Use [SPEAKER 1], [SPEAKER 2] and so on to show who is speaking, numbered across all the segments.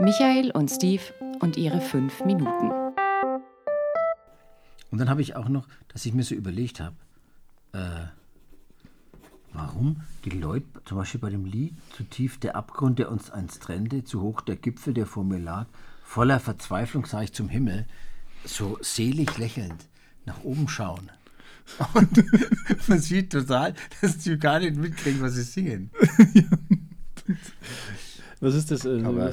[SPEAKER 1] Michael und Steve und ihre fünf Minuten.
[SPEAKER 2] Und dann habe ich auch noch, dass ich mir so überlegt habe, äh, warum die Leute, zum Beispiel bei dem Lied, zu tief der Abgrund, der uns ans Trände, zu hoch der Gipfel, der vor mir lag, voller Verzweiflung sah ich zum Himmel, so selig lächelnd nach oben schauen. Und man sieht total, dass die gar nicht mitkriegen, was sie singen.
[SPEAKER 3] Was ist das? Äh,
[SPEAKER 2] Aber-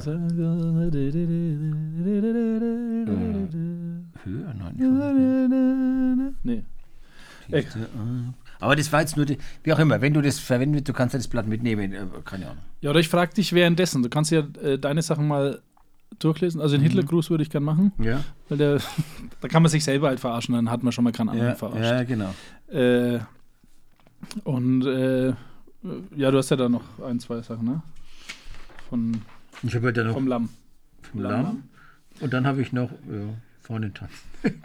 [SPEAKER 2] Höher? Nein.
[SPEAKER 3] Nee.
[SPEAKER 2] Ab- Aber das war jetzt nur, die, wie auch immer, wenn du das verwendet, du kannst ja das Blatt mitnehmen, äh, keine Ahnung.
[SPEAKER 3] Ja, oder ich frage dich währenddessen. Du kannst ja äh, deine Sachen mal durchlesen. Also den Hitlergruß würde ich gern machen,
[SPEAKER 2] Ja,
[SPEAKER 3] weil der, da kann man sich selber halt verarschen, dann hat man schon mal keinen anderen
[SPEAKER 2] ja,
[SPEAKER 3] verarscht.
[SPEAKER 2] ja genau.
[SPEAKER 3] Äh, und äh, ja, du hast ja da noch ein, zwei Sachen, ne? Von,
[SPEAKER 2] Ich habe ja noch
[SPEAKER 3] vom Lamm.
[SPEAKER 2] vom Lamm. Und dann habe ich noch ja, vorne tanzen.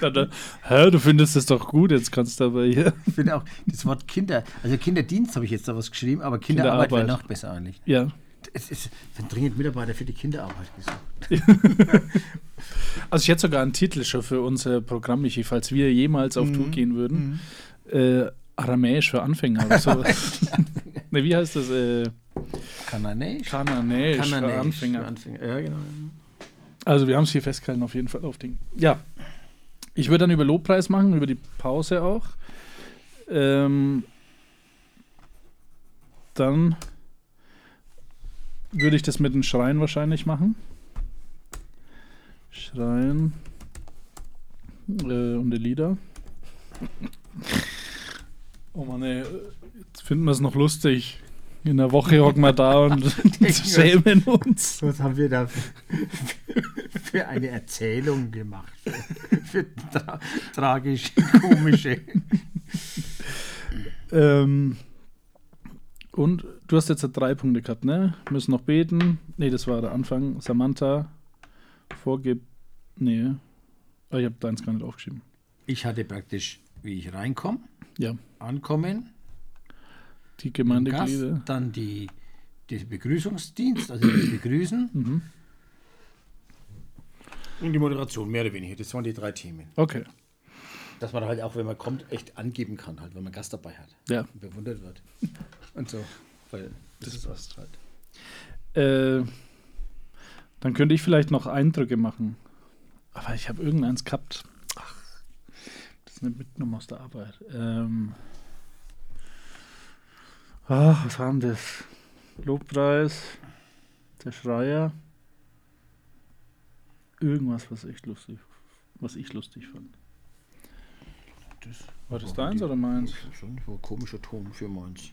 [SPEAKER 3] Ja, da, hä, du findest das doch gut, jetzt kannst du aber hier.
[SPEAKER 2] Ich finde auch das Wort Kinder, also Kinderdienst habe ich jetzt da was geschrieben, aber Kinderarbeit wäre
[SPEAKER 3] Kinderarbeit.
[SPEAKER 2] noch besser eigentlich.
[SPEAKER 3] Ja.
[SPEAKER 2] Es ist dringend Mitarbeiter für die Kinderarbeit gesucht.
[SPEAKER 3] Also ich hätte sogar einen Titel schon für unser Programm, Michi, falls wir jemals auf Tour gehen würden. Äh, Aramäisch für Anfänger oder so. ne, wie heißt das? Äh,
[SPEAKER 2] Kananäisch?
[SPEAKER 3] Kananäisch für
[SPEAKER 2] Kananäisch
[SPEAKER 3] Anfänger.
[SPEAKER 2] Für Anfänger. Ja, genau.
[SPEAKER 3] Also wir haben es hier festgehalten, auf jeden Fall auf Ding. Ja. Ich würde dann über Lobpreis machen, über die Pause auch. Ähm, dann würde ich das mit dem Schreien wahrscheinlich machen. Schreien äh, und die Lieder. Oh Mann, ey, jetzt finden wir es noch lustig. In der Woche hocken wir da und schämen uns.
[SPEAKER 2] Was haben wir da für, für eine Erzählung gemacht? Für, für tra tragische, komische.
[SPEAKER 3] Ähm, und du hast jetzt drei Punkte gehabt, ne? Müssen noch beten. Nee, das war der Anfang. Samantha, vorgib. Nee. Ah, ich habe deins gar nicht aufgeschrieben.
[SPEAKER 2] Ich hatte praktisch, wie ich reinkomme,
[SPEAKER 3] Ja.
[SPEAKER 2] ankommen,
[SPEAKER 3] Die
[SPEAKER 2] Gast,
[SPEAKER 3] Gemeindeglieder.
[SPEAKER 2] dann die, die Begrüßungsdienst, also das Begrüßen
[SPEAKER 3] Mhm.
[SPEAKER 2] und die Moderation, mehr oder weniger. Das waren die drei Themen.
[SPEAKER 3] Okay.
[SPEAKER 2] Dass man halt auch, wenn man kommt, echt angeben kann, halt, wenn man Gast dabei hat.
[SPEAKER 3] Ja.
[SPEAKER 2] Und bewundert wird. Und so. Weil das, ist was halt.
[SPEAKER 3] Äh, dann könnte ich vielleicht noch Eindrücke machen. Aber ich habe irgendeins gehabt. Ach, das ist nicht mitgenommen aus der Arbeit. Ähm, ach, was denn das? Lobpreis, der Schreier. Irgendwas, was echt lustig, was ich lustig fand.
[SPEAKER 2] Das
[SPEAKER 3] War das deins oder meins?
[SPEAKER 2] Schon, das war ein komischer Ton für meins.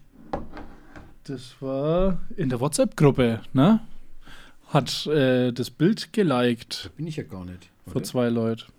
[SPEAKER 3] Das war in der WhatsApp-Gruppe, ne? Hat äh, das Bild geliked
[SPEAKER 2] Da bin ich ja gar nicht.
[SPEAKER 3] vor zwei Leuten.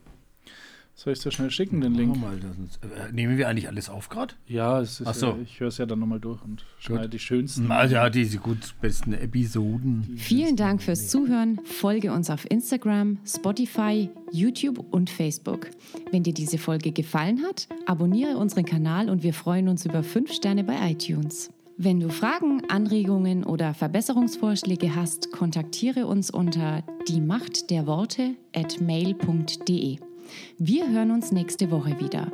[SPEAKER 3] Soll ich dir schnell schicken, den
[SPEAKER 2] Link. Mal, das ist, äh, nehmen wir eigentlich alles auf gerade?
[SPEAKER 3] Ja, es ist
[SPEAKER 2] so.
[SPEAKER 3] ja, ich höre es ja dann nochmal durch und schneide die schönsten.
[SPEAKER 2] Also ja, diese gut besten Episoden.
[SPEAKER 1] Vielen Dank fürs Zuhören. Folge uns auf Instagram, Spotify, YouTube und Facebook. Wenn dir diese Folge gefallen hat, abonniere unseren Kanal und wir freuen uns über 5 Sterne bei iTunes. Wenn du Fragen, Anregungen oder Verbesserungsvorschläge hast, kontaktiere uns unter die Macht der Worte at mail.de. Wir hören uns nächste Woche wieder.